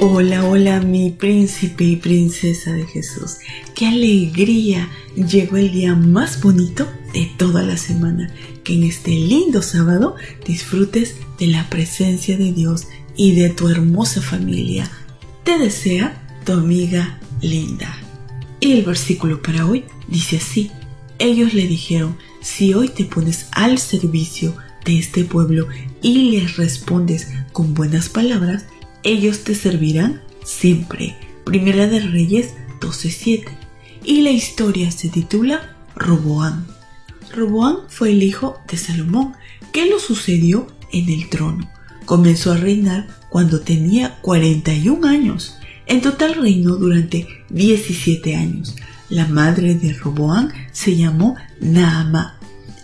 Hola, hola mi príncipe y princesa de Jesús. Qué alegría. Llegó el día más bonito de toda la semana. Que en este lindo sábado disfrutes de la presencia de Dios y de tu hermosa familia. Te desea tu amiga Linda. Y el versículo para hoy dice así. Ellos le dijeron, si hoy te pones al servicio de este pueblo y les respondes con buenas palabras, ellos te servirán siempre. Primera de Reyes 12:7. Y la historia se titula Roboán. Roboán fue el hijo de Salomón, que lo sucedió en el trono. Comenzó a reinar cuando tenía 41 años. En total reinó durante 17 años. La madre de Roboán se llamó Naamá.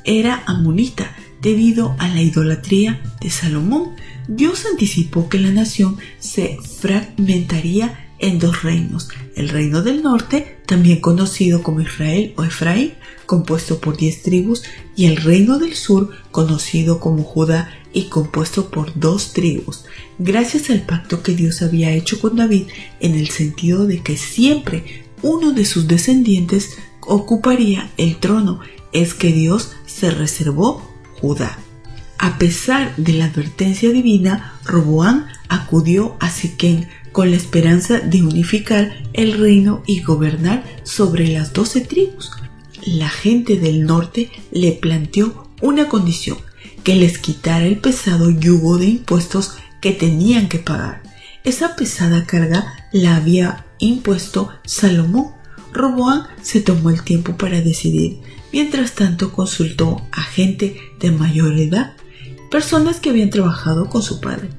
Era amonita debido a la idolatría de Salomón Dios anticipó que la nación se fragmentaría en dos reinos, el reino del norte, también conocido como Israel o Efraín, compuesto por diez tribus, y el reino del sur, conocido como Judá y compuesto por dos tribus, gracias al pacto que Dios había hecho con David en el sentido de que siempre uno de sus descendientes ocuparía el trono, es que Dios se reservó Judá. A pesar de la advertencia divina, Roboán acudió a Siquén con la esperanza de unificar el reino y gobernar sobre las doce tribus. La gente del norte le planteó una condición, que les quitara el pesado yugo de impuestos que tenían que pagar. Esa pesada carga la había impuesto Salomón. Roboán se tomó el tiempo para decidir. Mientras tanto consultó a gente de mayor edad personas que habían trabajado con su padre,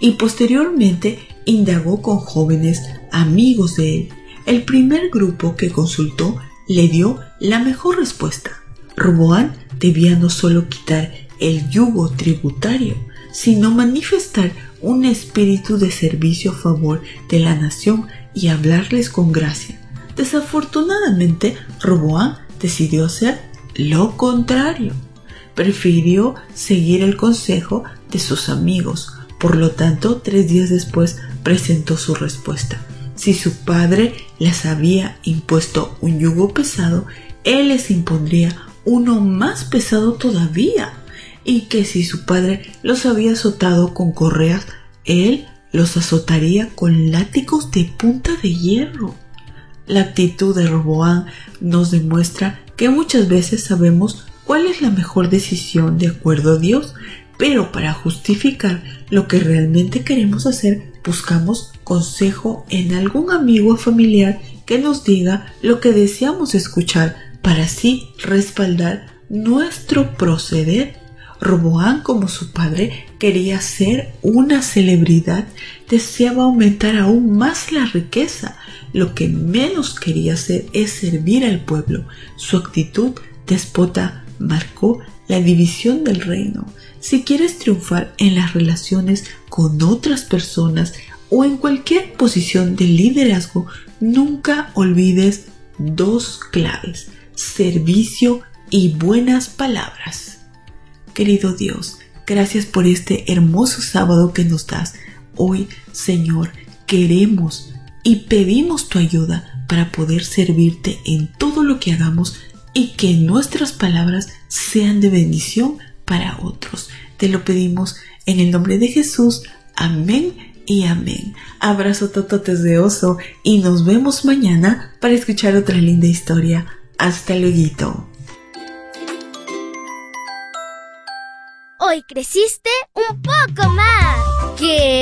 y posteriormente indagó con jóvenes amigos de él. El primer grupo que consultó le dio la mejor respuesta. Roboán debía no solo quitar el yugo tributario, sino manifestar un espíritu de servicio a favor de la nación y hablarles con gracia. Desafortunadamente, Roboán decidió hacer lo contrario prefirió seguir el consejo de sus amigos. Por lo tanto, tres días después presentó su respuesta. Si su padre les había impuesto un yugo pesado, él les impondría uno más pesado todavía. Y que si su padre los había azotado con correas, él los azotaría con látigos de punta de hierro. La actitud de Roboán nos demuestra que muchas veces sabemos cuál es la mejor decisión de acuerdo a Dios, pero para justificar lo que realmente queremos hacer, buscamos consejo en algún amigo o familiar que nos diga lo que deseamos escuchar para así respaldar nuestro proceder. Roboán, como su padre, quería ser una celebridad, deseaba aumentar aún más la riqueza. Lo que menos quería hacer es servir al pueblo. Su actitud despota marcó la división del reino. Si quieres triunfar en las relaciones con otras personas o en cualquier posición de liderazgo, nunca olvides dos claves, servicio y buenas palabras. Querido Dios, gracias por este hermoso sábado que nos das. Hoy, Señor, queremos y pedimos tu ayuda para poder servirte en todo lo que hagamos y que nuestras palabras sean de bendición para otros. Te lo pedimos en el nombre de Jesús. Amén y amén. Abrazo tototes de oso y nos vemos mañana para escuchar otra linda historia. Hasta luego. Hoy creciste un poco más. ¿Qué?